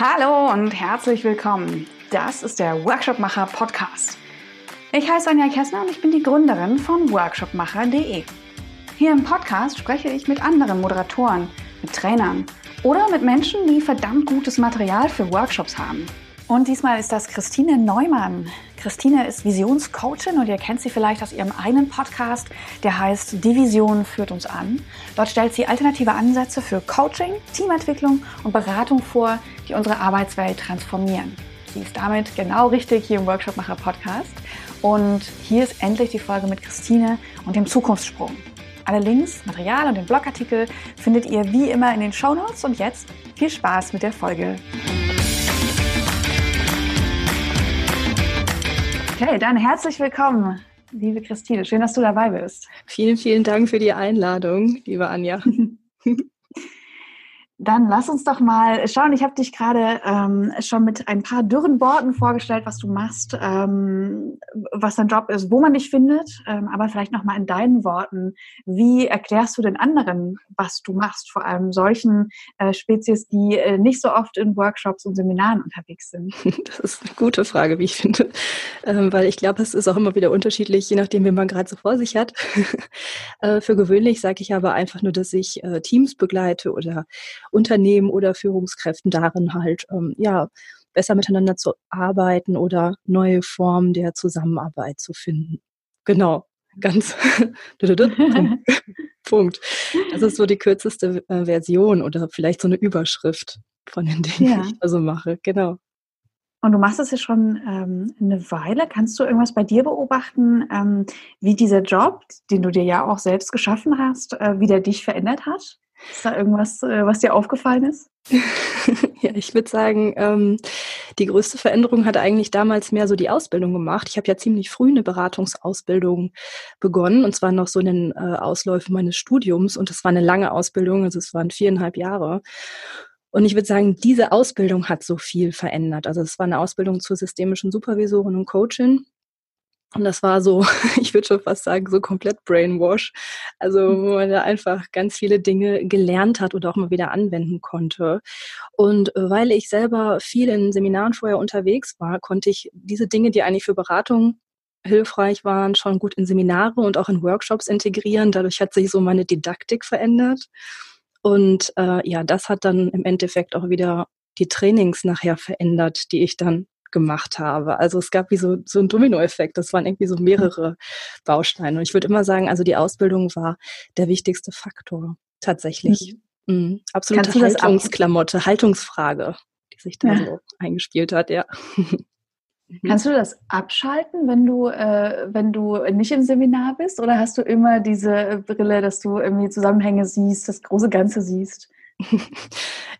Hallo und herzlich willkommen. Das ist der Workshopmacher Podcast. Ich heiße Anja Kessner und ich bin die Gründerin von workshopmacher.de. Hier im Podcast spreche ich mit anderen Moderatoren, mit Trainern oder mit Menschen, die verdammt gutes Material für Workshops haben. Und diesmal ist das Christine Neumann. Christine ist Visionscoachin und ihr kennt sie vielleicht aus ihrem einen Podcast, der heißt Die Vision führt uns an. Dort stellt sie alternative Ansätze für Coaching, Teamentwicklung und Beratung vor, die unsere Arbeitswelt transformieren. Sie ist damit genau richtig hier im Workshopmacher Podcast. Und hier ist endlich die Folge mit Christine und dem Zukunftssprung. Alle Links, Material und den Blogartikel findet ihr wie immer in den Show Notes. Und jetzt viel Spaß mit der Folge. Okay, dann herzlich willkommen, liebe Christine. Schön, dass du dabei bist. Vielen, vielen Dank für die Einladung, liebe Anja. Dann lass uns doch mal schauen. Ich habe dich gerade ähm, schon mit ein paar dürren Worten vorgestellt, was du machst, ähm, was dein Job ist, wo man dich findet. Ähm, aber vielleicht noch mal in deinen Worten. Wie erklärst du den anderen, was du machst? Vor allem solchen äh, Spezies, die äh, nicht so oft in Workshops und Seminaren unterwegs sind. Das ist eine gute Frage, wie ich finde, ähm, weil ich glaube, es ist auch immer wieder unterschiedlich, je nachdem, wie man gerade so vor sich hat. äh, für gewöhnlich sage ich aber einfach nur, dass ich äh, Teams begleite oder Unternehmen oder Führungskräften darin halt, ähm, ja, besser miteinander zu arbeiten oder neue Formen der Zusammenarbeit zu finden. Genau, ganz Punkt. Das ist so die kürzeste äh, Version oder vielleicht so eine Überschrift von den Dingen, ja. die ich also mache. Genau. Und du machst es ja schon ähm, eine Weile. Kannst du irgendwas bei dir beobachten, ähm, wie dieser Job, den du dir ja auch selbst geschaffen hast, äh, wie der dich verändert hat? Ist da irgendwas, äh, was dir aufgefallen ist? ja, ich würde sagen, ähm, die größte Veränderung hat eigentlich damals mehr so die Ausbildung gemacht. Ich habe ja ziemlich früh eine Beratungsausbildung begonnen und zwar noch so in den äh, Ausläufen meines Studiums und das war eine lange Ausbildung, also es waren viereinhalb Jahre. Und ich würde sagen, diese Ausbildung hat so viel verändert. Also es war eine Ausbildung zur systemischen Supervisorin und Coachin und das war so, ich würde schon fast sagen, so komplett Brainwash. Also mhm. wo man da einfach ganz viele Dinge gelernt hat oder auch mal wieder anwenden konnte. Und weil ich selber viel in Seminaren vorher unterwegs war, konnte ich diese Dinge, die eigentlich für Beratung hilfreich waren, schon gut in Seminare und auch in Workshops integrieren. Dadurch hat sich so meine Didaktik verändert. Und äh, ja, das hat dann im Endeffekt auch wieder die Trainings nachher verändert, die ich dann gemacht habe. Also es gab wie so, so ein Dominoeffekt. Das waren irgendwie so mehrere Bausteine. Und ich würde immer sagen, also die Ausbildung war der wichtigste Faktor tatsächlich. Mhm. Mhm. Absolute Haltungsklamotte, Haltungsfrage, die sich da ja. so eingespielt hat, ja. Mhm. Kannst du das abschalten, wenn du, äh, wenn du nicht im Seminar bist? Oder hast du immer diese Brille, dass du irgendwie Zusammenhänge siehst, das große Ganze siehst?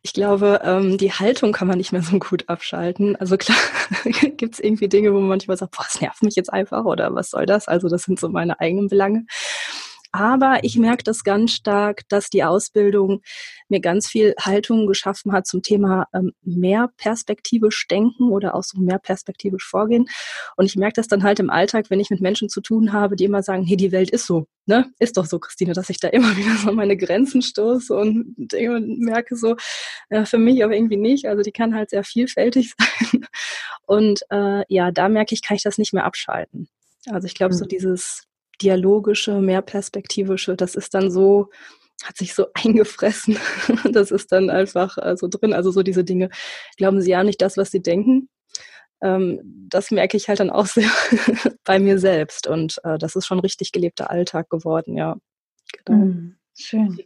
Ich glaube, ähm, die Haltung kann man nicht mehr so gut abschalten. Also klar gibt es irgendwie Dinge, wo man manchmal sagt, boah, das nervt mich jetzt einfach oder was soll das? Also das sind so meine eigenen Belange. Aber ich merke das ganz stark, dass die Ausbildung mir ganz viel Haltung geschaffen hat zum Thema ähm, mehr perspektivisch denken oder auch so mehr perspektivisch vorgehen. Und ich merke das dann halt im Alltag, wenn ich mit Menschen zu tun habe, die immer sagen, hey, die Welt ist so, ne? Ist doch so, Christine, dass ich da immer wieder so meine Grenzen stoße und merke so, äh, für mich aber irgendwie nicht. Also die kann halt sehr vielfältig sein. Und äh, ja, da merke ich, kann ich das nicht mehr abschalten. Also ich glaube, so mhm. dieses dialogische, mehr perspektivische, das ist dann so, hat sich so eingefressen. das ist dann einfach äh, so drin. Also so diese Dinge, glauben Sie ja nicht das, was Sie denken. Ähm, das merke ich halt dann auch sehr bei mir selbst. Und äh, das ist schon richtig gelebter Alltag geworden, ja. Genau. Mm, schön.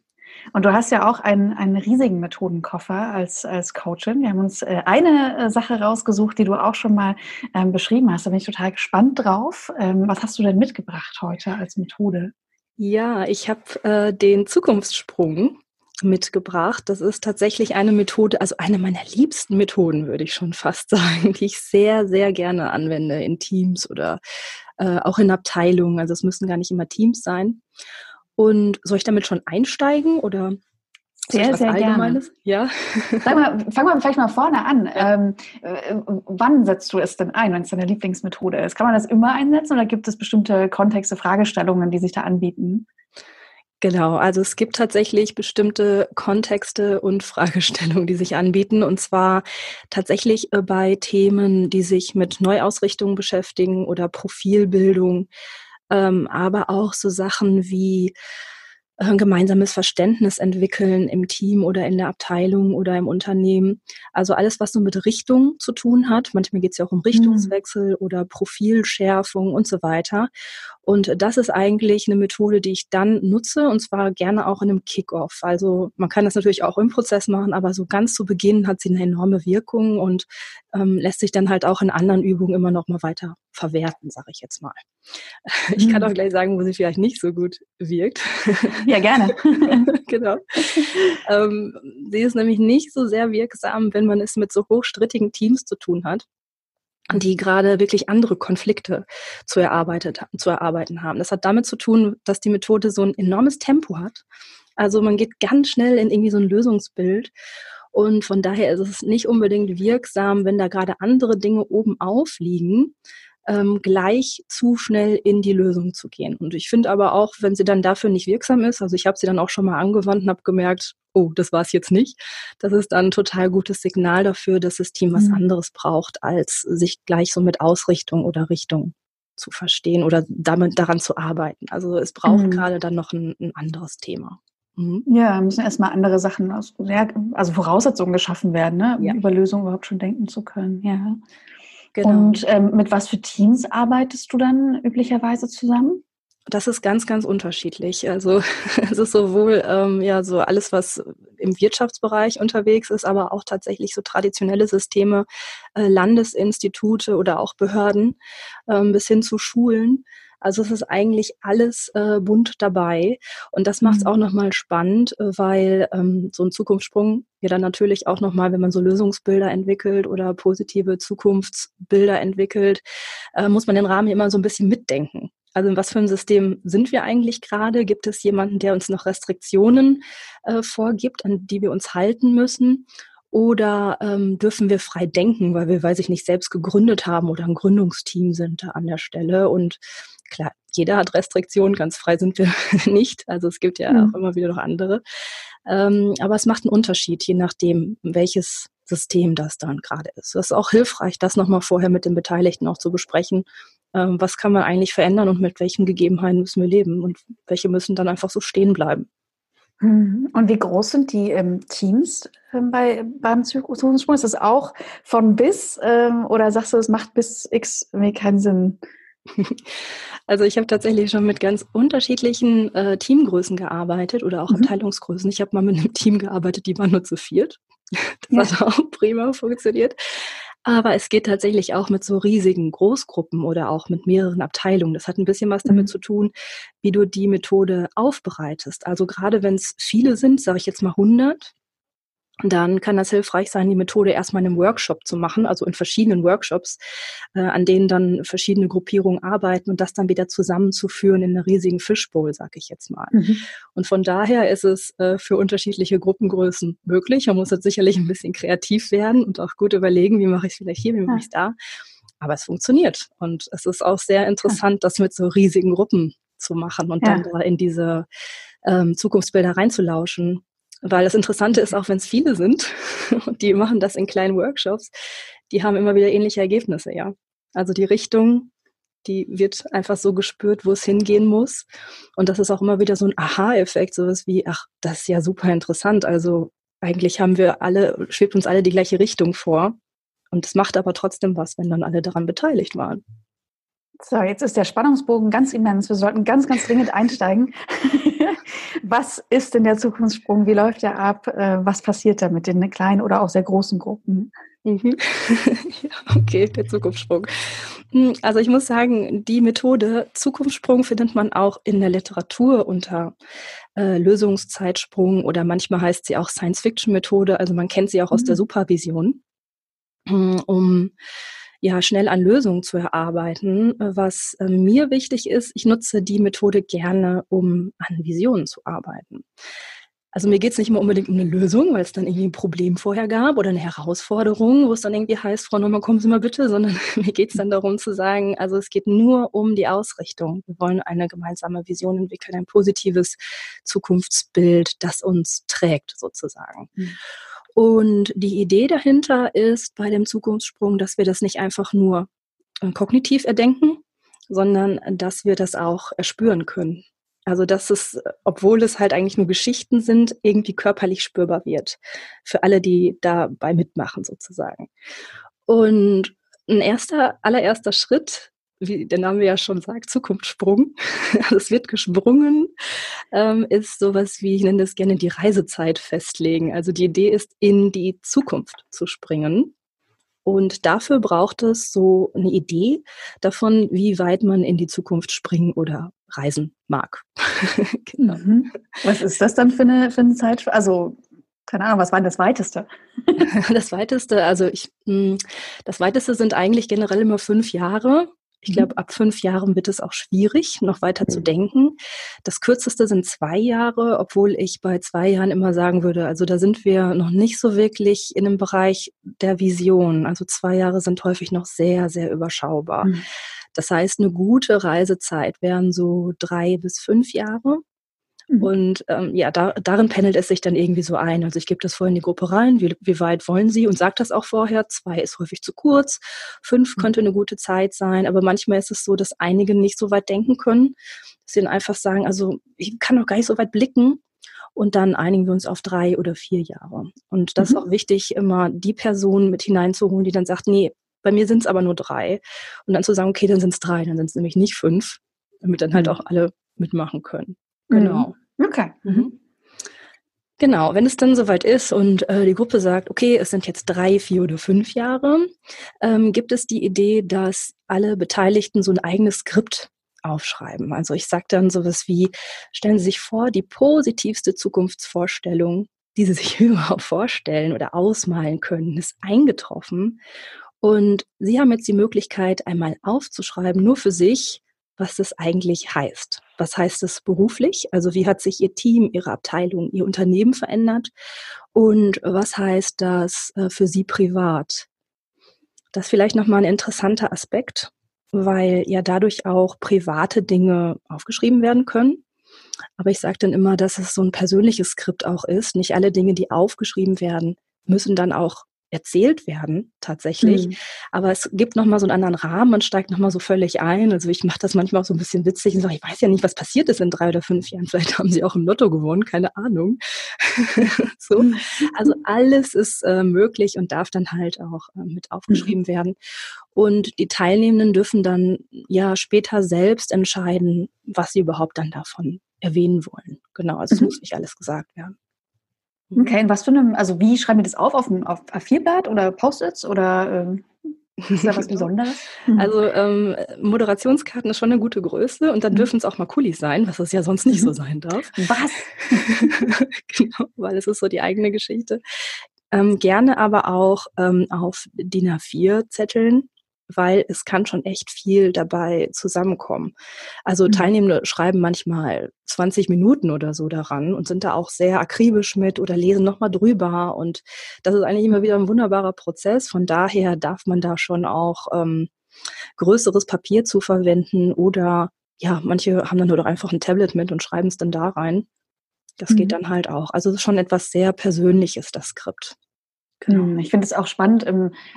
Und du hast ja auch einen, einen riesigen Methodenkoffer als, als Coachin. Wir haben uns äh, eine äh, Sache rausgesucht, die du auch schon mal ähm, beschrieben hast. Da bin ich total gespannt drauf. Ähm, was hast du denn mitgebracht heute als Methode? Ja, ich habe äh, den Zukunftssprung mitgebracht. Das ist tatsächlich eine Methode, also eine meiner liebsten Methoden, würde ich schon fast sagen, die ich sehr, sehr gerne anwende in Teams oder äh, auch in Abteilungen. Also es müssen gar nicht immer Teams sein. Und soll ich damit schon einsteigen oder sehr, sehr gerne. Ja. Sag mal, fang mal vielleicht mal vorne an. Ja. Ähm, äh, wann setzt du es denn ein, wenn es deine Lieblingsmethode ist? Kann man das immer einsetzen oder gibt es bestimmte Kontexte, Fragestellungen, die sich da anbieten? Genau, also es gibt tatsächlich bestimmte Kontexte und Fragestellungen, die sich anbieten. Und zwar tatsächlich äh, bei Themen, die sich mit Neuausrichtung beschäftigen oder Profilbildung, ähm, aber auch so Sachen wie ein gemeinsames Verständnis entwickeln im Team oder in der Abteilung oder im Unternehmen. Also alles, was so mit Richtung zu tun hat. Manchmal geht es ja auch um mhm. Richtungswechsel mhm. oder Profilschärfung und so weiter. Und das ist eigentlich eine Methode, die ich dann nutze und zwar gerne auch in einem Kickoff. Also man kann das natürlich auch im Prozess machen, aber so ganz zu Beginn hat sie eine enorme Wirkung und ähm, lässt sich dann halt auch in anderen Übungen immer noch mal weiter verwerten, sage ich jetzt mal. Ich kann mhm. auch gleich sagen, wo sie vielleicht nicht so gut wirkt. Ja, gerne. genau. Ähm, sie ist nämlich nicht so sehr wirksam, wenn man es mit so hochstrittigen Teams zu tun hat die gerade wirklich andere Konflikte zu, erarbeitet, zu erarbeiten haben. Das hat damit zu tun, dass die Methode so ein enormes Tempo hat. Also man geht ganz schnell in irgendwie so ein Lösungsbild und von daher ist es nicht unbedingt wirksam, wenn da gerade andere Dinge oben aufliegen, ähm, gleich zu schnell in die Lösung zu gehen. Und ich finde aber auch, wenn sie dann dafür nicht wirksam ist, also ich habe sie dann auch schon mal angewandt und habe gemerkt, oh, das war es jetzt nicht. Das ist dann ein total gutes Signal dafür, dass das Team was mhm. anderes braucht, als sich gleich so mit Ausrichtung oder Richtung zu verstehen oder damit daran zu arbeiten. Also es braucht mhm. gerade dann noch ein, ein anderes Thema. Mhm. Ja, müssen erstmal andere Sachen, also Voraussetzungen geschaffen werden, ne? um ja. über Lösungen überhaupt schon denken zu können. Ja. Genau. Und ähm, mit was für Teams arbeitest du dann üblicherweise zusammen? Das ist ganz, ganz unterschiedlich. Also es ist sowohl ähm, ja so alles, was im Wirtschaftsbereich unterwegs ist, aber auch tatsächlich so traditionelle Systeme, äh, Landesinstitute oder auch Behörden ähm, bis hin zu Schulen. Also es ist eigentlich alles äh, bunt dabei. Und das macht es mhm. auch nochmal spannend, äh, weil ähm, so ein Zukunftssprung ja dann natürlich auch nochmal, wenn man so Lösungsbilder entwickelt oder positive Zukunftsbilder entwickelt, äh, muss man den Rahmen immer so ein bisschen mitdenken. Also in was für ein System sind wir eigentlich gerade? Gibt es jemanden, der uns noch Restriktionen äh, vorgibt, an die wir uns halten müssen? Oder ähm, dürfen wir frei denken, weil wir, weiß ich nicht, selbst gegründet haben oder ein Gründungsteam sind da an der Stelle? Und klar, jeder hat Restriktionen, ganz frei sind wir nicht. Also es gibt ja mhm. auch immer wieder noch andere. Ähm, aber es macht einen Unterschied, je nachdem, welches System das dann gerade ist. Das ist auch hilfreich, das nochmal vorher mit den Beteiligten auch zu besprechen. Ähm, was kann man eigentlich verändern und mit welchen Gegebenheiten müssen wir leben und welche müssen dann einfach so stehen bleiben. Mhm. Und wie groß sind die ähm, Teams ähm, bei, beim Zukunftssprung? Ist das auch von bis ähm, oder sagst du, es macht bis X mir keinen Sinn? Also ich habe tatsächlich schon mit ganz unterschiedlichen äh, Teamgrößen gearbeitet oder auch mhm. Abteilungsgrößen. Ich habe mal mit einem Team gearbeitet, die waren nur zu viert. Das ja. hat auch prima funktioniert. Aber es geht tatsächlich auch mit so riesigen Großgruppen oder auch mit mehreren Abteilungen. Das hat ein bisschen was damit mhm. zu tun, wie du die Methode aufbereitest. Also gerade wenn es viele sind, sage ich jetzt mal 100, dann kann das hilfreich sein, die Methode erstmal in einem Workshop zu machen, also in verschiedenen Workshops, äh, an denen dann verschiedene Gruppierungen arbeiten und das dann wieder zusammenzuführen in einer riesigen Fishbowl, sag ich jetzt mal. Mhm. Und von daher ist es äh, für unterschiedliche Gruppengrößen möglich. Man muss jetzt sicherlich ein bisschen kreativ werden und auch gut überlegen, wie mache ich es vielleicht hier, wie mache ich es da. Aber es funktioniert. Und es ist auch sehr interessant, das mit so riesigen Gruppen zu machen und ja. dann da in diese ähm, Zukunftsbilder reinzulauschen. Weil das Interessante ist, auch wenn es viele sind und die machen das in kleinen Workshops, die haben immer wieder ähnliche Ergebnisse, ja. Also die Richtung, die wird einfach so gespürt, wo es hingehen muss. Und das ist auch immer wieder so ein Aha-Effekt, sowas wie, ach, das ist ja super interessant. Also eigentlich haben wir alle, schwebt uns alle die gleiche Richtung vor. Und es macht aber trotzdem was, wenn dann alle daran beteiligt waren. So, jetzt ist der Spannungsbogen ganz immens. Wir sollten ganz, ganz dringend einsteigen. was ist denn der Zukunftssprung? Wie läuft der ab? Äh, was passiert da mit den kleinen oder auch sehr großen Gruppen? Mhm. okay, der Zukunftssprung. Hm, also ich muss sagen, die Methode Zukunftssprung findet man auch in der Literatur unter äh, Lösungszeitsprung oder manchmal heißt sie auch Science-Fiction-Methode. Also man kennt sie auch aus mhm. der Supervision, hm, um ja schnell an Lösungen zu erarbeiten. Was äh, mir wichtig ist, ich nutze die Methode gerne, um an Visionen zu arbeiten. Also mir geht es nicht immer unbedingt um eine Lösung, weil es dann irgendwie ein Problem vorher gab oder eine Herausforderung, wo es dann irgendwie heißt, Frau Neumann, kommen Sie mal bitte, sondern mir geht es dann darum zu sagen, also es geht nur um die Ausrichtung. Wir wollen eine gemeinsame Vision entwickeln, ein positives Zukunftsbild, das uns trägt sozusagen. Mhm. Und die Idee dahinter ist bei dem Zukunftssprung, dass wir das nicht einfach nur äh, kognitiv erdenken, sondern dass wir das auch erspüren können. Also dass es, obwohl es halt eigentlich nur Geschichten sind, irgendwie körperlich spürbar wird. Für alle, die dabei mitmachen sozusagen. Und ein erster, allererster Schritt, wie der Name ja schon sagt, Zukunftssprung, also es wird gesprungen, ähm, ist sowas wie, ich nenne das gerne die Reisezeit festlegen. Also die Idee ist, in die Zukunft zu springen. Und dafür braucht es so eine Idee davon, wie weit man in die Zukunft springen oder reisen mag. genau. Mhm. Was ist das dann für eine, für eine Zeit? Also, keine Ahnung, was war denn das Weiteste? das Weiteste, also ich, hm, das Weiteste sind eigentlich generell immer fünf Jahre. Ich mhm. glaube, ab fünf Jahren wird es auch schwierig, noch weiter zu denken. Das kürzeste sind zwei Jahre, obwohl ich bei zwei Jahren immer sagen würde, also da sind wir noch nicht so wirklich in dem Bereich der Vision. Also zwei Jahre sind häufig noch sehr, sehr überschaubar. Mhm. Das heißt, eine gute Reisezeit wären so drei bis fünf Jahre. Mhm. Und ähm, ja, da, darin pendelt es sich dann irgendwie so ein. Also ich gebe das vorhin in die Gruppe rein, wie, wie weit wollen Sie und sage das auch vorher. Zwei ist häufig zu kurz, fünf mhm. könnte eine gute Zeit sein, aber manchmal ist es so, dass einige nicht so weit denken können, dass sie dann einfach sagen, also ich kann noch gar nicht so weit blicken. Und dann einigen wir uns auf drei oder vier Jahre. Und das mhm. ist auch wichtig, immer die Person mit hineinzuholen, die dann sagt, nee, bei mir sind es aber nur drei. Und dann zu sagen, okay, dann sind es drei, dann sind es nämlich nicht fünf, damit dann halt mhm. auch alle mitmachen können. Genau. Mhm. Okay. Mhm. Genau, wenn es dann soweit ist und äh, die Gruppe sagt, okay, es sind jetzt drei, vier oder fünf Jahre, ähm, gibt es die Idee, dass alle Beteiligten so ein eigenes Skript aufschreiben. Also ich sage dann sowas wie, stellen Sie sich vor, die positivste Zukunftsvorstellung, die Sie sich überhaupt vorstellen oder ausmalen können, ist eingetroffen. Und Sie haben jetzt die Möglichkeit, einmal aufzuschreiben, nur für sich, was das eigentlich heißt. Was heißt es beruflich? Also wie hat sich Ihr Team, Ihre Abteilung, Ihr Unternehmen verändert? Und was heißt das äh, für Sie privat? Das ist vielleicht nochmal ein interessanter Aspekt, weil ja dadurch auch private Dinge aufgeschrieben werden können. Aber ich sage dann immer, dass es so ein persönliches Skript auch ist. Nicht alle Dinge, die aufgeschrieben werden, müssen dann auch erzählt werden tatsächlich. Mhm. Aber es gibt nochmal so einen anderen Rahmen, man steigt nochmal so völlig ein. Also ich mache das manchmal auch so ein bisschen witzig und sage, ich weiß ja nicht, was passiert ist in drei oder fünf Jahren. Vielleicht haben sie auch im Lotto gewonnen, keine Ahnung. so. Mhm. Also alles ist äh, möglich und darf dann halt auch äh, mit aufgeschrieben mhm. werden. Und die Teilnehmenden dürfen dann ja später selbst entscheiden, was sie überhaupt dann davon erwähnen wollen. Genau, also es mhm. muss nicht alles gesagt werden. Mhm. Okay, in was für einem, also wie schreiben wir das auf? Auf, auf A4-Blatt oder Post-its oder ähm, ist da was Besonderes? Mhm. Also ähm, Moderationskarten ist schon eine gute Größe und dann mhm. dürfen es auch mal Kulis sein, was es ja sonst nicht so mhm. sein darf. Was? genau, weil es ist so die eigene Geschichte. Ähm, gerne aber auch ähm, auf DIN A4-Zetteln weil es kann schon echt viel dabei zusammenkommen. Also mhm. Teilnehmende schreiben manchmal 20 Minuten oder so daran und sind da auch sehr akribisch mit oder lesen nochmal drüber. Und das ist eigentlich immer wieder ein wunderbarer Prozess. Von daher darf man da schon auch ähm, größeres Papier zu verwenden oder ja, manche haben dann nur doch einfach ein Tablet mit und schreiben es dann da rein. Das mhm. geht dann halt auch. Also es ist schon etwas sehr Persönliches, das Skript. Genau. Hm, ich finde es auch spannend,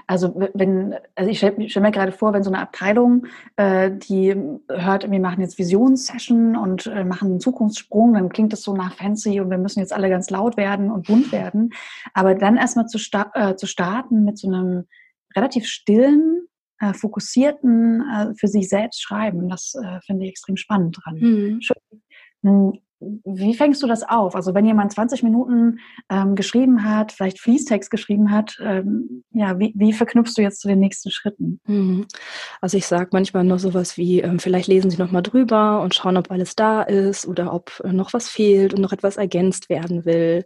also wenn, also ich stelle stell mir gerade vor, wenn so eine Abteilung, äh, die hört, wir machen jetzt Visionssession und äh, machen einen Zukunftssprung, dann klingt das so nach fancy und wir müssen jetzt alle ganz laut werden und bunt werden. Aber dann erstmal zu, sta äh, zu starten mit so einem relativ stillen, äh, fokussierten, für sich selbst schreiben, das finde ich extrem spannend dran. Mhm. Hm, wie fängst du das auf? Also wenn jemand 20 Minuten ähm, geschrieben hat, vielleicht Fließtext geschrieben hat, ähm, ja, wie, wie, verknüpfst du jetzt zu den nächsten Schritten? Mhm. Also ich sage manchmal noch sowas wie, ähm, vielleicht lesen Sie noch mal drüber und schauen, ob alles da ist oder ob äh, noch was fehlt und noch etwas ergänzt werden will.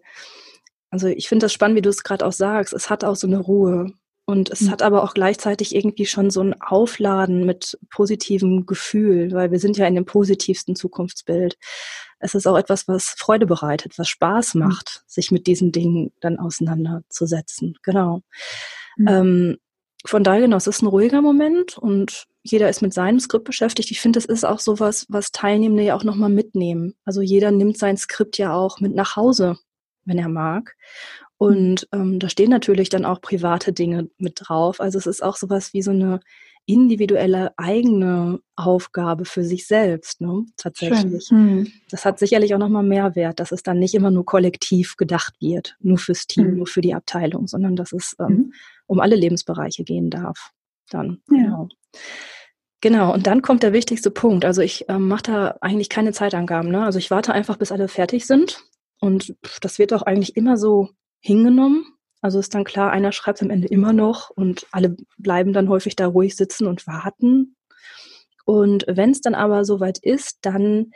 Also ich finde das spannend, wie du es gerade auch sagst. Es hat auch so eine Ruhe. Und es mhm. hat aber auch gleichzeitig irgendwie schon so ein Aufladen mit positivem Gefühl, weil wir sind ja in dem positivsten Zukunftsbild. Es ist auch etwas, was Freude bereitet, was Spaß mhm. macht, mhm. sich mit diesen Dingen dann auseinanderzusetzen. Genau. Mhm. Ähm, von daher, genau, es ist ein ruhiger Moment und jeder ist mit seinem Skript beschäftigt. Ich finde, es ist auch sowas, was Teilnehmende ja auch nochmal mitnehmen. Also jeder nimmt sein Skript ja auch mit nach Hause, wenn er mag. Und ähm, da stehen natürlich dann auch private Dinge mit drauf. Also es ist auch sowas wie so eine individuelle eigene Aufgabe für sich selbst, ne? Tatsächlich. Hm. Das hat sicherlich auch nochmal Mehrwert, dass es dann nicht immer nur kollektiv gedacht wird, nur fürs Team, hm. nur für die Abteilung, sondern dass es ähm, hm. um alle Lebensbereiche gehen darf. Dann, ja. genau. Genau, und dann kommt der wichtigste Punkt. Also ich ähm, mache da eigentlich keine Zeitangaben. Ne? Also ich warte einfach, bis alle fertig sind. Und das wird auch eigentlich immer so hingenommen. Also ist dann klar, einer schreibt am Ende immer noch und alle bleiben dann häufig da ruhig sitzen und warten. Und wenn es dann aber soweit ist, dann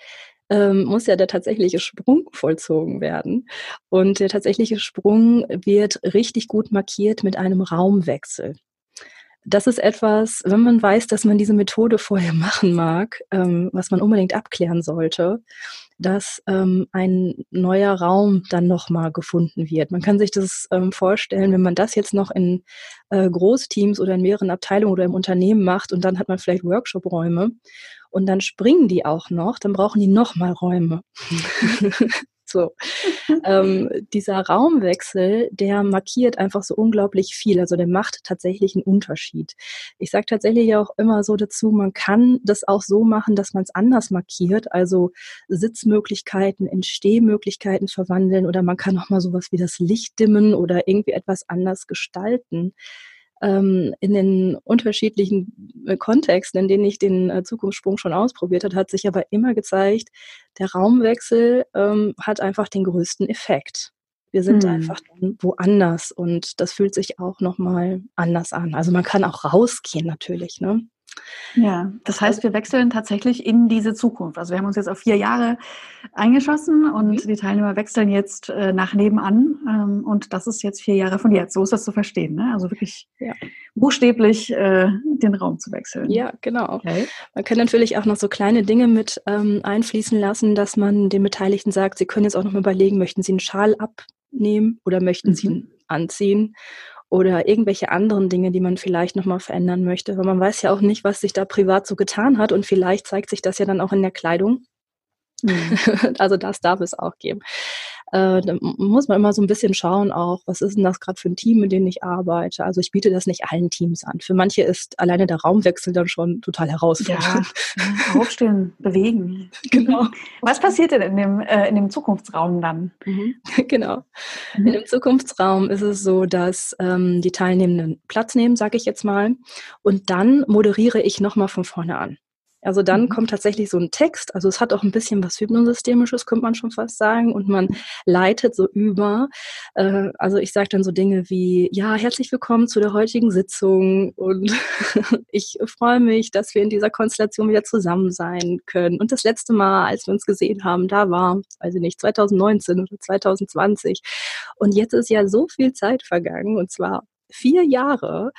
ähm, muss ja der tatsächliche Sprung vollzogen werden. Und der tatsächliche Sprung wird richtig gut markiert mit einem Raumwechsel das ist etwas, wenn man weiß, dass man diese Methode vorher machen mag, ähm, was man unbedingt abklären sollte, dass ähm, ein neuer Raum dann nochmal gefunden wird. Man kann sich das ähm, vorstellen, wenn man das jetzt noch in äh, Großteams oder in mehreren Abteilungen oder im Unternehmen macht und dann hat man vielleicht Workshop-Räume und dann springen die auch noch, dann brauchen die nochmal Räume. So. ähm, dieser Raumwechsel, der markiert einfach so unglaublich viel. Also der macht tatsächlich einen Unterschied. Ich sage tatsächlich auch immer so dazu, man kann das auch so machen, dass man es anders markiert. Also Sitzmöglichkeiten in Stehmöglichkeiten verwandeln oder man kann auch mal sowas wie das Licht dimmen oder irgendwie etwas anders gestalten ähm, in den unterschiedlichen äh, Kontexten, in denen ich den äh, Zukunftssprung schon ausprobiert habe, hat sich aber immer gezeigt, der Raumwechsel ähm, hat einfach den größten Effekt. Wir sind hm. einfach woanders und das fühlt sich auch nochmal anders an. Also man kann auch rausgehen natürlich, ne? Ja, das heißt, wir wechseln tatsächlich in diese Zukunft. Also wir haben uns jetzt auf vier Jahre eingeschossen und mhm. die Teilnehmer wechseln jetzt äh, nach nebenan. Ähm, und das ist jetzt vier Jahre von jetzt. So ist das zu verstehen. Ne? Also wirklich ja. buchstäblich äh, den Raum zu wechseln. Ja, genau. Okay. Man kann natürlich auch noch so kleine Dinge mit ähm, einfließen lassen, dass man den Beteiligten sagt, sie können jetzt auch noch mal überlegen, möchten sie einen Schal abnehmen oder möchten mhm. sie ihn anziehen oder irgendwelche anderen Dinge, die man vielleicht nochmal verändern möchte. Weil man weiß ja auch nicht, was sich da privat so getan hat und vielleicht zeigt sich das ja dann auch in der Kleidung. Mhm. also das darf es auch geben äh, da muss man immer so ein bisschen schauen auch, was ist denn das gerade für ein Team, mit dem ich arbeite. Also ich biete das nicht allen Teams an. Für manche ist alleine der Raumwechsel dann schon total herausfordernd. Ja, aufstehen, bewegen. Genau. Was passiert denn in dem, äh, in dem Zukunftsraum dann? Mhm. Genau. Mhm. In dem Zukunftsraum ist es so, dass ähm, die Teilnehmenden Platz nehmen, sage ich jetzt mal, und dann moderiere ich nochmal von vorne an. Also dann mhm. kommt tatsächlich so ein Text, also es hat auch ein bisschen was Hypnosystemisches, könnte man schon fast sagen, und man leitet so über. Äh, also ich sage dann so Dinge wie, ja, herzlich willkommen zu der heutigen Sitzung und ich freue mich, dass wir in dieser Konstellation wieder zusammen sein können. Und das letzte Mal, als wir uns gesehen haben, da war, weiß ich nicht, 2019 oder 2020. Und jetzt ist ja so viel Zeit vergangen, und zwar vier Jahre.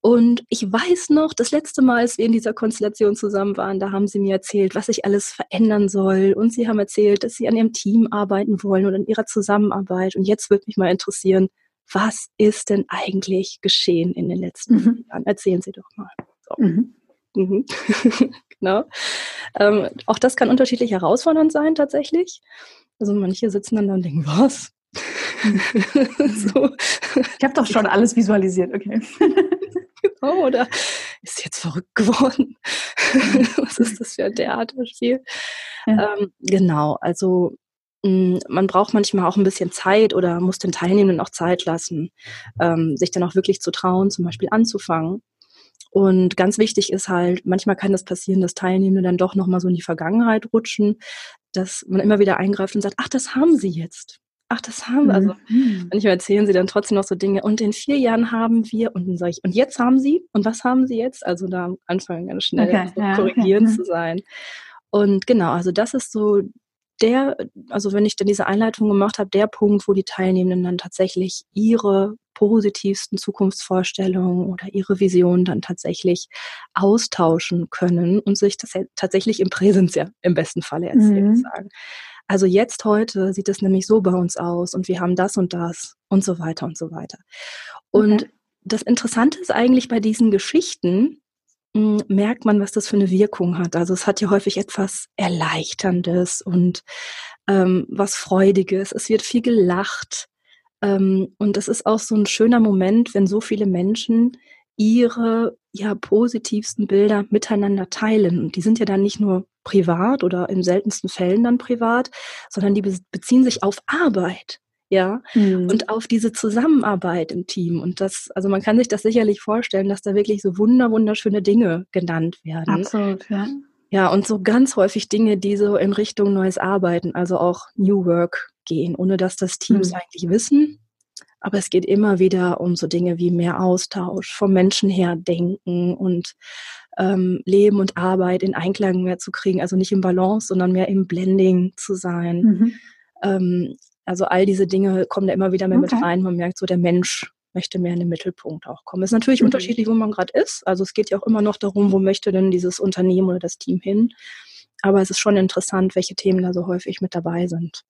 Und ich weiß noch, das letzte Mal, als wir in dieser Konstellation zusammen waren, da haben sie mir erzählt, was ich alles verändern soll. Und sie haben erzählt, dass sie an ihrem Team arbeiten wollen und an ihrer Zusammenarbeit. Und jetzt würde mich mal interessieren, was ist denn eigentlich geschehen in den letzten mhm. Jahren? Erzählen Sie doch mal. So. Mhm. Mhm. genau. Ähm, auch das kann unterschiedlich herausfordernd sein, tatsächlich. Also manche sitzen dann da und denken, was? so. Ich habe doch schon alles visualisiert, okay. genau, oder ist jetzt verrückt geworden? Was ist das für ein Theaterspiel? Ja. Ähm, genau, also mh, mm, man braucht manchmal auch ein bisschen Zeit oder muss den Teilnehmenden auch Zeit lassen, ähm, sich dann auch wirklich zu trauen, zum Beispiel anzufangen. Und ganz wichtig ist halt, manchmal kann das passieren, dass Teilnehmende dann doch nochmal so in die Vergangenheit rutschen, dass man immer wieder eingreift und sagt, ach, das haben sie jetzt ach, das haben wir. Also mhm. manchmal erzählen sie dann trotzdem noch so Dinge. Und in vier Jahren haben wir, und dann sage ich, und jetzt haben sie, und was haben sie jetzt? Also da anfangen ganz schnell okay, so ja, korrigierend okay. zu sein. Und genau, also das ist so der, also wenn ich dann diese Einleitung gemacht habe, der Punkt, wo die Teilnehmenden dann tatsächlich ihre positivsten Zukunftsvorstellungen oder ihre Vision dann tatsächlich austauschen können und sich das tatsächlich im Präsens ja im besten Falle erzählen mhm. sagen. Also jetzt heute sieht es nämlich so bei uns aus und wir haben das und das und so weiter und so weiter. Und okay. das Interessante ist eigentlich bei diesen Geschichten, hm, merkt man, was das für eine Wirkung hat. Also es hat ja häufig etwas Erleichterndes und ähm, was Freudiges. Es wird viel gelacht. Ähm, und es ist auch so ein schöner Moment, wenn so viele Menschen ihre ja positivsten Bilder miteinander teilen. Und die sind ja dann nicht nur privat oder in seltensten Fällen dann privat, sondern die beziehen sich auf Arbeit ja, mhm. und auf diese Zusammenarbeit im Team. Und das, also man kann sich das sicherlich vorstellen, dass da wirklich so wunder, wunderschöne Dinge genannt werden. Absolut, ja. Ja, und so ganz häufig Dinge, die so in Richtung neues Arbeiten, also auch New Work gehen, ohne dass das Teams mhm. eigentlich wissen. Aber es geht immer wieder um so Dinge wie mehr Austausch, vom Menschen her denken und ähm, Leben und Arbeit in Einklang mehr zu kriegen, also nicht im Balance, sondern mehr im Blending zu sein. Mhm. Ähm, also all diese Dinge kommen da immer wieder mehr okay. mit rein. Man merkt so, der Mensch möchte mehr in den Mittelpunkt auch kommen. Es ist natürlich mhm. unterschiedlich, wo man gerade ist. Also es geht ja auch immer noch darum, wo möchte denn dieses Unternehmen oder das Team hin. Aber es ist schon interessant, welche Themen da so häufig mit dabei sind.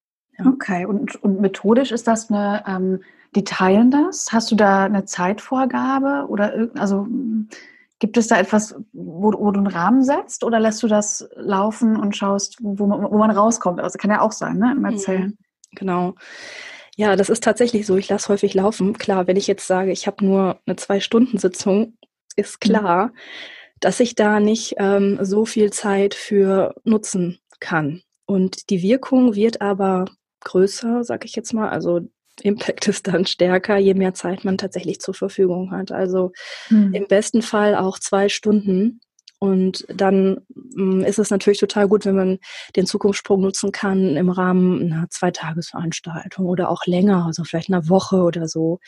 Okay, und, und methodisch ist das eine, ähm, die teilen das? Hast du da eine Zeitvorgabe oder also gibt es da etwas, wo, wo du einen Rahmen setzt oder lässt du das laufen und schaust, wo man, wo man rauskommt? Also kann ja auch sein, ne, im Erzählen. Mhm. Genau. Ja, das ist tatsächlich so. Ich lasse häufig laufen. Klar, wenn ich jetzt sage, ich habe nur eine Zwei-Stunden-Sitzung, ist mhm. klar, mhm. dass ich da nicht ähm, so viel Zeit für nutzen kann. Und die Wirkung wird aber größer, sag ich jetzt mal. Also Impact ist dann stärker, je mehr Zeit man tatsächlich zur Verfügung hat. Also mhm. im besten Fall auch zwei Stunden und dann mm, ist es natürlich total gut, wenn man den Zukunftssprung nutzen kann im Rahmen einer Zweitagesveranstaltung oder auch länger, also vielleicht einer Woche oder so.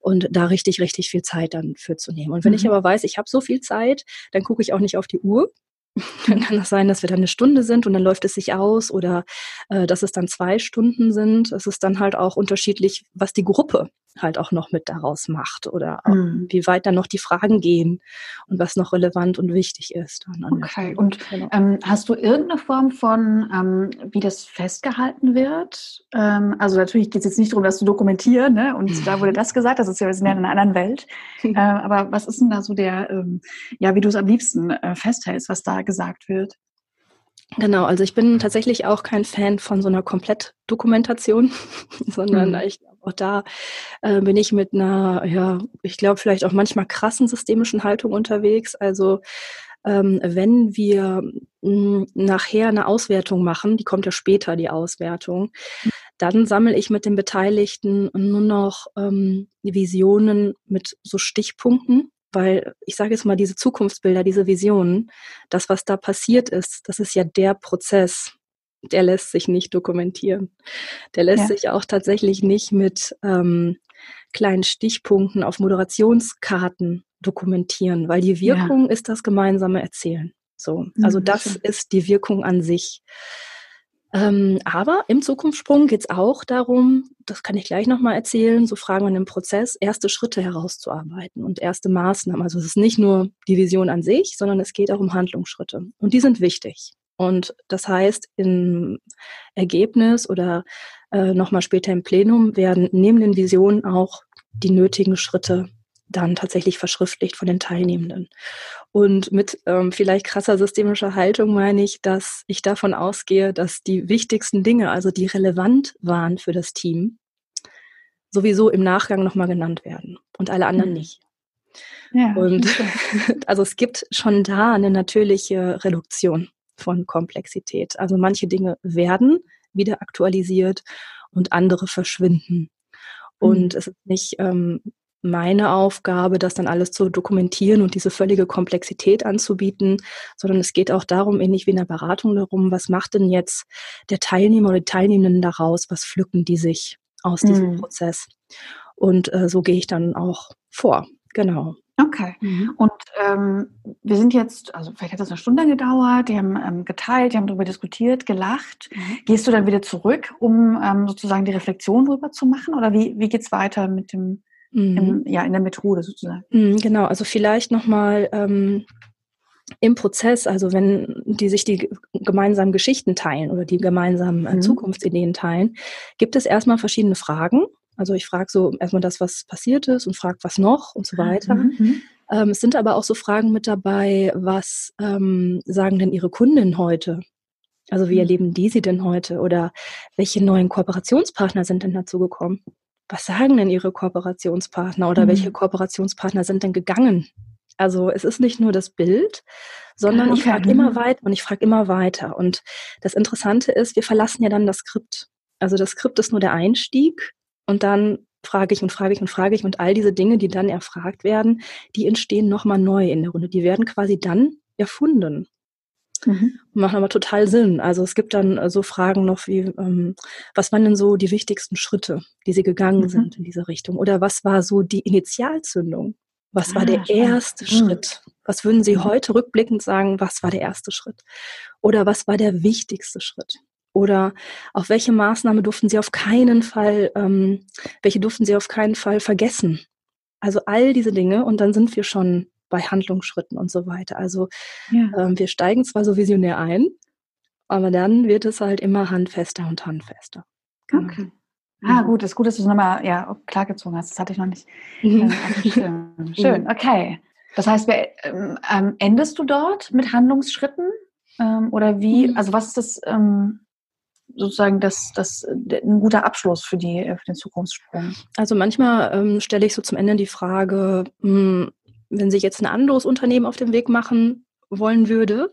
Und da richtig, richtig viel Zeit dann für zu nehmen. Und wenn mhm. ich aber weiß, ich habe so viel Zeit, dann gucke ich auch nicht auf die Uhr, dann kann es sein, dass wir dann eine Stunde sind und dann läuft es sich aus oder äh, dass es dann zwei Stunden sind. Es ist dann halt auch unterschiedlich, was die Gruppe halt auch noch mit daraus macht oder mhm. wie weit dann noch die Fragen gehen und was noch relevant und wichtig ist. okay, und genau. ähm, hast du irgendeine Form von, ähm, wie das festgehalten wird? Ähm, also natürlich geht es jetzt nicht darum, das zu dokumentieren ne? und da wurde das gesagt, das ist ja, wir sind ja in einer anderen Welt. äh, aber was ist denn da so der, ähm, ja, wie du es am liebsten äh, festhältst, was da gesagt wird? Genau, also ich bin tatsächlich auch kein Fan von so einer Komplettdokumentation, sondern mhm. ich auch da äh, bin ich mit einer, ja, ich glaube vielleicht auch manchmal krassen systemischen Haltung unterwegs. Also ähm, wenn wir mh, hm, nachher eine Auswertung machen, die kommt ja später, die Auswertung, dann sammle ich mit den Beteiligten nur noch ähm, Visionen mit so Stichpunkten weil ich sage jetzt mal, diese Zukunftsbilder, diese Visionen, das, was da passiert ist, das ist ja der Prozess, der lässt sich nicht dokumentieren. Der lässt ja. sich auch tatsächlich nicht mit ähm, kleinen Stichpunkten auf Moderationskarten dokumentieren, weil die Wirkung ja. ist das gemeinsame Erzählen. So, also mhm, das ist die Wirkung an sich. Ähm, aber im Zukunftssprung geht es auch darum, das kann ich gleich nochmal erzählen, so fragen wir im Prozess, erste Schritte herauszuarbeiten und erste Maßnahmen. Also es ist nicht nur die Vision an sich, sondern es geht auch um Handlungsschritte. Und die sind wichtig. Und das heißt, im Ergebnis oder äh, nochmal später im Plenum werden neben den Visionen auch die nötigen Schritte dann tatsächlich verschriftlicht von den Teilnehmenden. Und mit ähm, vielleicht krasser systemischer Haltung meine ich, dass ich davon ausgehe, dass die wichtigsten Dinge, also die relevant waren für das Team, sowieso im Nachgang nochmal genannt werden und alle anderen mhm. nicht. Ja, und also es gibt schon da eine natürliche Reduktion von Komplexität. Also manche Dinge werden wieder aktualisiert und andere verschwinden. Und mhm. es ist nicht ähm, meine Aufgabe, das dann alles zu dokumentieren und diese völlige Komplexität anzubieten, sondern es geht auch darum, ähnlich wie in der Beratung darum, was macht denn jetzt der Teilnehmer oder die Teilnehmenden daraus, was pflücken die sich aus diesem mhm. Prozess. Und äh, so gehe ich dann auch vor. Genau. Okay. Mhm. Und ähm, wir sind jetzt, also vielleicht hat das eine Stunde gedauert, die haben ähm, geteilt, die haben darüber diskutiert, gelacht. Mhm. Gehst du dann wieder zurück, um ähm, sozusagen die Reflexion darüber zu machen? Oder wie, wie geht es weiter mit dem mhm. im, ja, in der Methode sozusagen. Mhm, genau, also vielleicht nochmal ähm, im Prozess, also wenn die sich die gemeinsamen Geschichten teilen oder die gemeinsamen äh, mhm. Zukunftsideen teilen, gibt es erstmal verschiedene Fragen. Also ich frage so erstmal das, was passiert ist und frage, was noch und so weiter. Mhm. mhm. Ähm, es sind aber auch so Fragen mit dabei, was ähm, sagen denn Ihre Kunden heute? Also wie mhm. erleben die sie denn heute? Oder welche neuen Kooperationspartner sind denn dazu gekommen? Was sagen denn Ihre Kooperationspartner oder mhm. welche Kooperationspartner sind denn gegangen? Also es ist nicht nur das Bild, sondern okay. ich frage immer weiter und ich frage immer weiter. Und das Interessante ist, wir verlassen ja dann das Skript. Also das Skript ist nur der Einstieg und dann frage ich und frage ich und frage ich und all diese Dinge, die dann erfragt werden, die entstehen nochmal neu in der Runde. Die werden quasi dann erfunden. Mhm. Machen aber total Sinn. Also es gibt dann so Fragen noch wie, ähm, was waren denn so die wichtigsten Schritte, die Sie gegangen mhm. sind in diese Richtung? Oder was war so die Initialzündung? Was ah, war der spannend. erste mhm. Schritt? Was würden Sie mhm. heute rückblickend sagen, was war der erste Schritt? Oder was war der wichtigste Schritt? Oder auf welche Maßnahme durften Sie auf keinen Fall, ähm, welche durften Sie auf keinen Fall vergessen? Also all diese Dinge und dann sind wir schon bei Handlungsschritten und so weiter. Also ja. ähm, wir steigen zwar so visionär ein, aber dann wird es halt immer handfester und handfester. Genau. Okay. Ah, gut, ist gut, dass du es nochmal ja, klargezogen hast. Das hatte ich noch nicht. Mhm. Äh, schön. schön, okay. Das heißt, wer, ähm, ähm, endest du dort mit Handlungsschritten? Ähm, oder wie, mhm. also was ist das ähm, sozusagen das, das, ein guter Abschluss für, die, für den Zukunftssprung? Also manchmal ähm, stelle ich so zum Ende die Frage, mh, hm, wenn sich jetzt ein anderes Unternehmen auf den Weg machen wollen würde,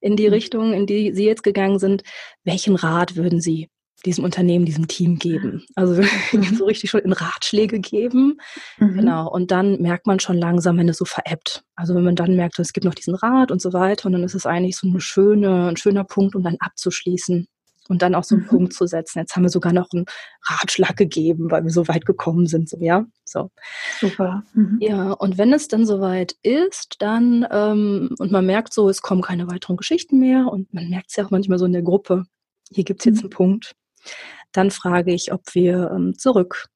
in die mhm. Richtung, in die Sie jetzt gegangen sind, welchen Rat würden Sie diesem Unternehmen, diesem Team geben. Also mhm. so richtig schon in Ratschläge geben. Mhm. Genau. Und dann merkt man schon langsam, wenn es so veräppt. Also wenn man dann merkt, es gibt noch diesen Rat und so weiter, und dann ist es eigentlich so eine schöne, ein schöner Punkt, um dann abzuschließen und dann auch so einen mhm. Punkt zu setzen. Jetzt haben wir sogar noch einen Ratschlag gegeben, weil wir so weit gekommen sind, so ja. So. Super. Mhm. Ja, und wenn es dann soweit ist, dann ähm, und man merkt so, es kommen keine weiteren Geschichten mehr und man merkt es ja auch manchmal so in der Gruppe, hier gibt es jetzt mhm. einen Punkt. Dann frage ich, ob wir ähm, zurück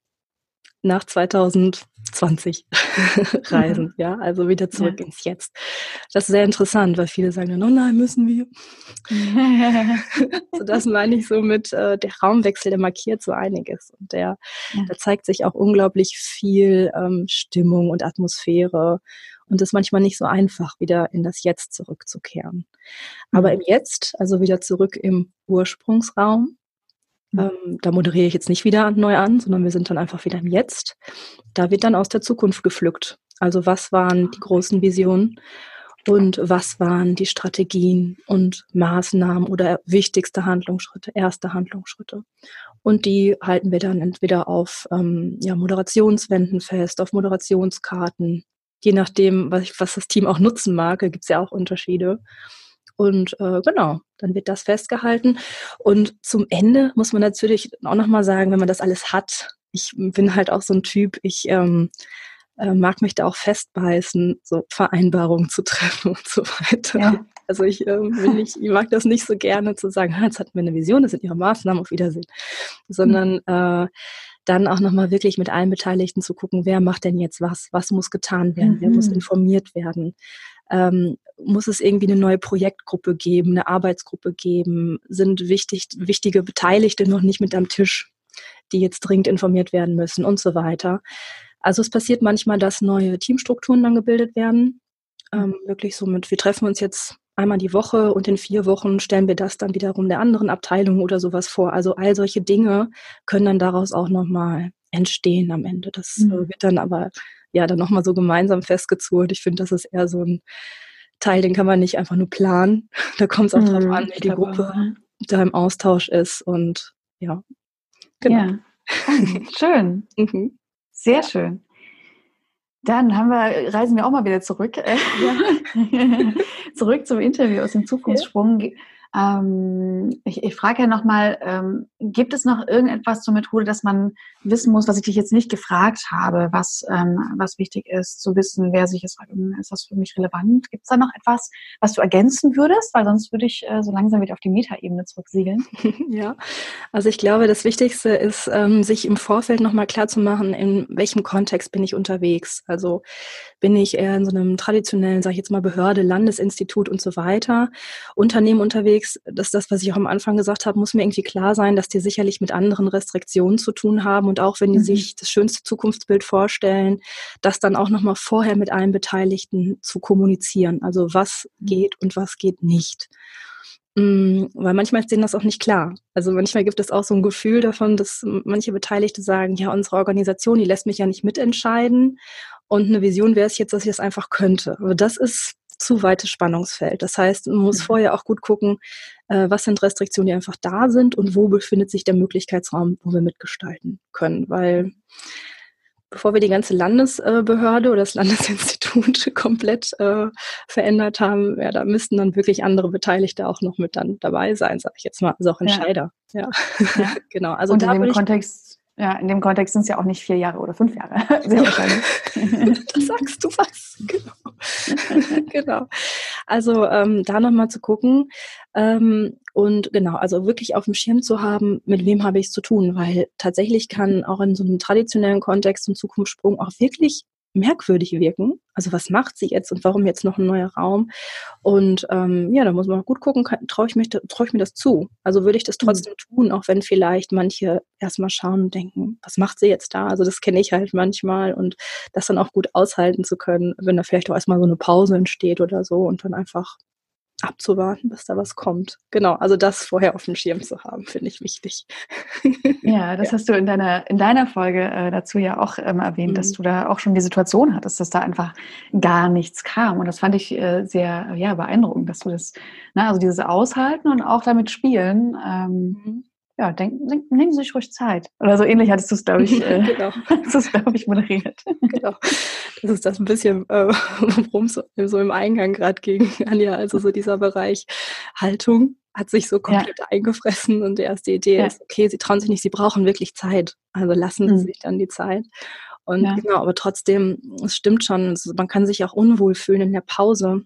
nach 2020 reisen, ja, also wieder zurück ja. ins Jetzt. Das ist sehr interessant, weil viele sagen dann, oh nein, müssen wir. so das meine ich so mit, äh, der Raumwechsel, der markiert so einiges und der, ja. da zeigt sich auch unglaublich viel ähm, Stimmung und Atmosphäre und es ist manchmal nicht so einfach, wieder in das Jetzt zurückzukehren. Aber mhm. im Jetzt, also wieder zurück im Ursprungsraum, Mhm. Ähm, da moderiere ich jetzt nicht wieder neu an, sondern wir sind dann einfach wieder im Jetzt. Da wird dann aus der Zukunft gepflückt. Also was waren die großen Visionen und was waren die Strategien und Maßnahmen oder wichtigste Handlungsschritte, erste Handlungsschritte. Und die halten wir dann entweder auf ähm, ja, Moderationswänden fest, auf Moderationskarten, je nachdem, was, was das Team auch nutzen mag, gibt es ja auch Unterschiede. Und äh, genau, dann wird das festgehalten. Und zum Ende muss man natürlich auch nochmal sagen, wenn man das alles hat, ich bin halt auch so ein Typ, ich ähm, äh, mag mich da auch festbeißen, so Vereinbarungen zu treffen und so weiter. Ja. Also ich, ähm, nicht, ich mag das nicht so gerne zu sagen, jetzt hatten wir eine Vision, das sind ihre Maßnahmen, auf Wiedersehen. Sondern mhm. äh, dann auch nochmal wirklich mit allen Beteiligten zu gucken, wer macht denn jetzt was, was muss getan werden, mhm. wer muss mhm. informiert werden ähm, muss es irgendwie eine neue Projektgruppe geben, eine Arbeitsgruppe geben, sind wichtig, wichtige Beteiligte noch nicht mit am Tisch, die jetzt dringend informiert werden müssen und so weiter. Also es passiert manchmal, dass neue Teamstrukturen dann gebildet werden. Ähm, wirklich so mit, wir treffen uns jetzt einmal die Woche und in vier Wochen stellen wir das dann wiederum der anderen Abteilung oder sowas vor. Also all solche Dinge können dann daraus auch nochmal entstehen am Ende. Das mhm. wird dann aber ja dann nochmal so gemeinsam festgezurrt. Ich finde, das ist eher so ein Teil, den kann man nicht einfach nur planen. Da kommt es auch mhm, drauf an, wie die Gruppe auch. da im Austausch ist und ja. Genau. Ja. schön. Mhm. Sehr schön. Dann haben wir, reisen wir auch mal wieder zurück. Ja. zurück zum Interview aus dem Zukunftssprung. Ja. Ähm, ich, ich frage ja nochmal, ähm, gibt es noch irgendetwas zur Methode, dass man wissen muss, was ich dich jetzt nicht gefragt habe, was, ähm, was wichtig ist, zu wissen, wer sich ist, ist das für mich relevant? Gibt es da noch etwas, was du ergänzen würdest? Weil sonst würde ich äh, so langsam wieder auf die Metaebene zurücksiegeln. ja, also ich glaube, das Wichtigste ist, ähm, sich im Vorfeld nochmal klar zu machen, in welchem Kontext bin ich unterwegs. Also bin ich eher in so einem traditionellen, sage ich jetzt mal, Behörde, Landesinstitut und so weiter, Unternehmen unterwegs. Das ist das, was ich auch am Anfang gesagt habe, muss mir irgendwie klar sein, dass die sicherlich mit anderen Restriktionen zu tun haben und auch wenn die mhm. sich das schönste Zukunftsbild vorstellen, das dann auch nochmal vorher mit allen Beteiligten zu kommunizieren. Also was mhm. geht und was geht nicht. Mm, weil manchmal ist denen das auch nicht klar. Also manchmal gibt es auch so ein Gefühl davon, dass manche Beteiligte sagen, ja, unsere Organisation, die lässt mich ja nicht mitentscheiden. Und eine Vision wäre es jetzt, dass ich das einfach könnte. Aber das ist zu weites Spannungsfeld. Das heißt, man muss mhm. vorher auch gut gucken, äh, was sind Restriktionen, die einfach da sind und wo befindet sich der Möglichkeitsraum, wo wir mitgestalten können. Weil bevor wir die ganze Landesbehörde oder das Landesinstitut komplett äh, verändert haben, ja, da müssten dann wirklich andere Beteiligte auch noch mit dann dabei sein, sage ich jetzt mal, also auch Entscheider. Ja, ja. genau. Also und in dem Kontext ja, in dem Kontext sind es ja auch nicht vier Jahre oder fünf Jahre. Sehr wahrscheinlich. da sagst du was. Genau. genau. Also ähm, da nochmal zu gucken ähm, und genau, also wirklich auf dem Schirm zu haben, mit wem habe ich es zu tun, weil tatsächlich kann auch in so einem traditionellen Kontext ein Zukunftssprung auch wirklich merkwürdig wirken. Also was macht sie jetzt und warum jetzt noch ein neuer Raum? Und ähm, ja, da muss man gut gucken, traue ich, mich, trau ich mir das zu? Also würde ich das mhm. trotzdem mhm. tun, auch wenn vielleicht manche erstmal schauen und denken, was macht sie jetzt da? Also das kenne ich halt manchmal und das dann auch gut aushalten zu können, wenn da vielleicht auch erstmal so eine Pause entsteht oder so und dann einfach abzuwarten, bis da was kommt. Genau, also das vorher auf dem Schirm zu haben, finde ich wichtig. Ja, das ja. hast du in deiner, in deiner Folge äh, dazu ja auch ähm, erwähnt, mhm. dass du da auch schon die Situation hattest, dass da einfach gar nichts kam. Und das fand ich äh, sehr ja, beeindruckend, dass du das, ne, also dieses Aushalten und auch damit spielen, ähm, mhm ja, denk, denk, nehmen Sie sich ruhig Zeit. Oder so ähnlich hattest du es, glaube ich, äh, genau. glaube ich, moderiert. genau. Das ist das ein bisschen, äh, worum es so im Eingang gerade ging, Anja. Also so dieser Bereich Haltung hat sich so komplett ja. eingefressen und die erste Idee ja. ist, okay, Sie trauen sich nicht, Sie brauchen wirklich Zeit. Also lassen Sie mhm. sich dann die Zeit. Und ja. genau, aber trotzdem, es stimmt schon, man kann sich auch unwohl fühlen in der Pause.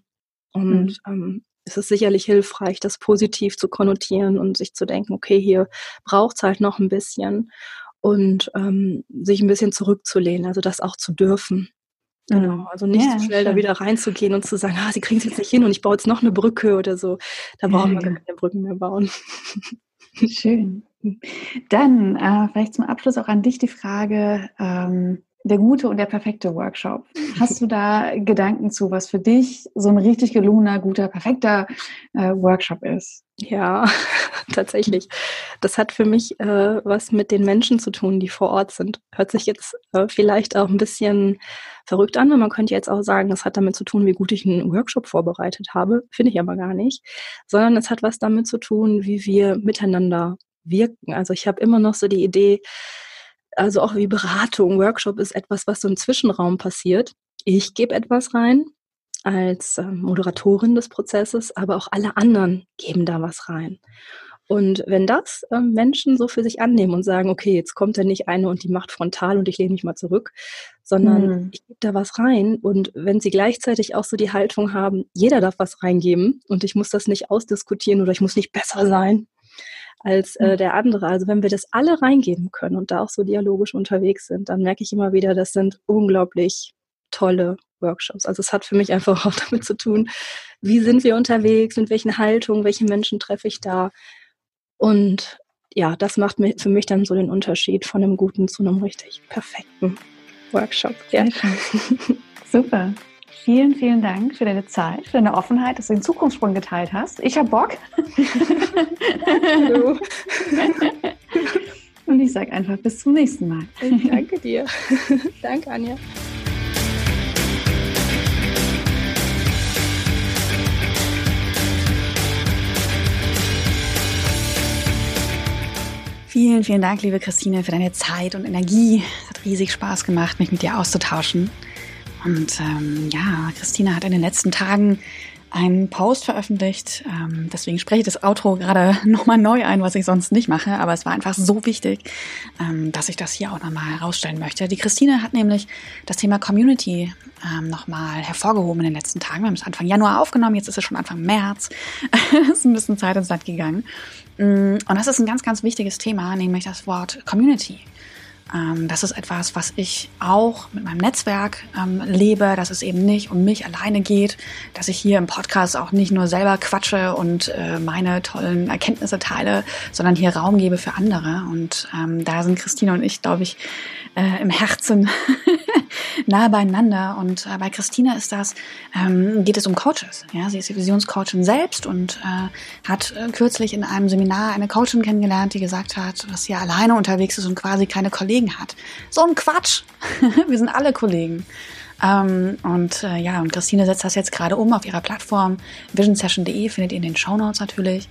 Und mhm. ähm, es ist sicherlich hilfreich, das positiv zu konnotieren und sich zu denken, okay, hier braucht es halt noch ein bisschen und ähm, sich ein bisschen zurückzulehnen, also das auch zu dürfen. Genau, mhm. also nicht ja, so schnell schön. da wieder reinzugehen und zu sagen, ah, sie kriegen es jetzt nicht hin und ich baue jetzt noch eine Brücke oder so. Da brauchen wir keine Brücken mehr bauen. Schön. Dann äh, vielleicht zum Abschluss auch an dich die Frage, ähm, der gute und der perfekte Workshop. Hast du da Gedanken zu, was für dich so ein richtig gelungener, guter, perfekter äh, Workshop ist? Ja, tatsächlich. Das hat für mich äh, was mit den Menschen zu tun, die vor Ort sind. Hört sich jetzt äh, vielleicht auch ein bisschen verrückt an. Man könnte jetzt auch sagen, das hat damit zu tun, wie gut ich einen Workshop vorbereitet habe. Finde ich aber gar nicht. Sondern es hat was damit zu tun, wie wir miteinander wirken. Also ich habe immer noch so die Idee, also auch wie Beratung, Workshop ist etwas, was so im Zwischenraum passiert. Ich gebe etwas rein als ähm, Moderatorin des Prozesses, aber auch alle anderen geben da was rein. Und wenn das ähm, Menschen so für sich annehmen und sagen, okay, jetzt kommt da nicht eine und die macht frontal und ich lehne mich mal zurück, sondern mhm. ich gebe da was rein und wenn sie gleichzeitig auch so die Haltung haben, jeder darf was reingeben und ich muss das nicht ausdiskutieren oder ich muss nicht besser sein, als äh, mhm. der andere. Also wenn wir das alle reingeben können und da auch so dialogisch unterwegs sind, dann merke ich immer wieder, das sind unglaublich tolle Workshops. Also es hat für mich einfach auch damit zu tun, wie sind wir unterwegs, mit welchen Haltungen, welche Menschen treffe ich da. Und ja, das macht für mich dann so den Unterschied von einem guten zu einem richtig perfekten Workshop. Ja. Super. Vielen, vielen Dank für deine Zeit, für deine Offenheit, dass du den Zukunftssprung geteilt hast. Ich habe Bock. Hallo. Und ich sage einfach bis zum nächsten Mal. danke dir. danke, Anja. Vielen, vielen Dank, liebe Christine, für deine Zeit und Energie. Es hat riesig Spaß gemacht, mich mit dir auszutauschen. Und ähm, ja, Christina hat in den letzten Tagen einen Post veröffentlicht. Ähm, deswegen spreche ich das Outro gerade nochmal neu ein, was ich sonst nicht mache. Aber es war einfach so wichtig, ähm, dass ich das hier auch nochmal herausstellen möchte. Die Christine hat nämlich das Thema Community ähm, nochmal hervorgehoben in den letzten Tagen. Wir haben es Anfang Januar aufgenommen, jetzt ist es schon Anfang März. es ist ein bisschen Zeit ins Land gegangen. Mm, und das ist ein ganz, ganz wichtiges Thema, nämlich das Wort Community. Ähm, das ist etwas, was ich auch mit meinem Netzwerk ähm, lebe, dass es eben nicht um mich alleine geht, dass ich hier im Podcast auch nicht nur selber quatsche und äh, meine tollen Erkenntnisse teile, sondern hier Raum gebe für andere. Und ähm, da sind Christine und ich, glaube ich, äh, im Herzen nahe beieinander. Und äh, bei Christina ist das, ähm, geht es um Coaches. Ja, sie ist die Visionscoachin selbst und äh, hat äh, kürzlich in einem Seminar eine Coachin kennengelernt, die gesagt hat, dass sie alleine unterwegs ist und quasi keine Kollegen hat. So ein Quatsch. Wir sind alle Kollegen. Ähm, und äh, ja, und Christine setzt das jetzt gerade um auf ihrer Plattform. visionsession.de findet ihr in den Show Notes natürlich.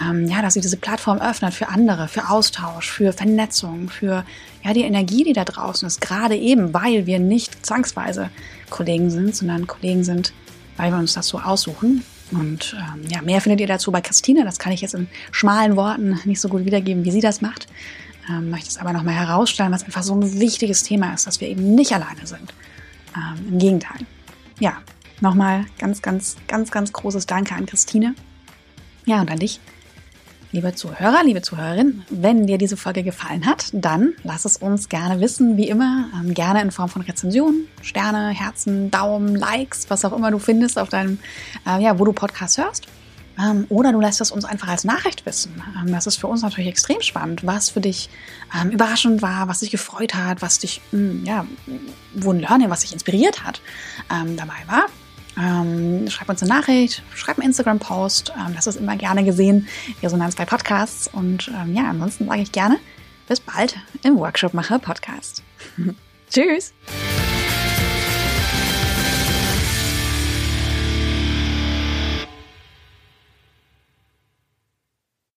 Ähm, ja, dass sie diese Plattform öffnet für andere, für Austausch, für Vernetzung, für ja, die Energie, die da draußen ist. Gerade eben, weil wir nicht zwangsweise Kollegen sind, sondern Kollegen sind, weil wir uns das so aussuchen. Und ähm, ja, mehr findet ihr dazu bei Christine. Das kann ich jetzt in schmalen Worten nicht so gut wiedergeben, wie sie das macht. Ähm, möchte es aber nochmal herausstellen, was einfach so ein wichtiges Thema ist, dass wir eben nicht alleine sind. Ähm, Im Gegenteil. Ja, nochmal ganz, ganz, ganz, ganz großes Danke an Christine. Ja, und an dich, Liebe Zuhörer, liebe Zuhörerin, wenn dir diese Folge gefallen hat, dann lass es uns gerne wissen, wie immer, ähm, gerne in Form von Rezensionen, Sterne, Herzen, Daumen, Likes, was auch immer du findest auf deinem, äh, ja, wo du Podcast hörst. Ähm, oder du lässt es uns einfach als Nachricht wissen. Ähm, das ist für uns natürlich extrem spannend, was für dich ähm, überraschend war, was dich gefreut hat, was dich, hm, ja, wo ein Learning, was dich inspiriert hat, dabei war. Schreib uns eine Nachricht, schreib einen Instagram-Post. Das ist immer gerne gesehen. Resonanz bei Podcasts. Und ja, ansonsten sage ich gerne bis bald im Workshop Mache Podcast. Tschüss!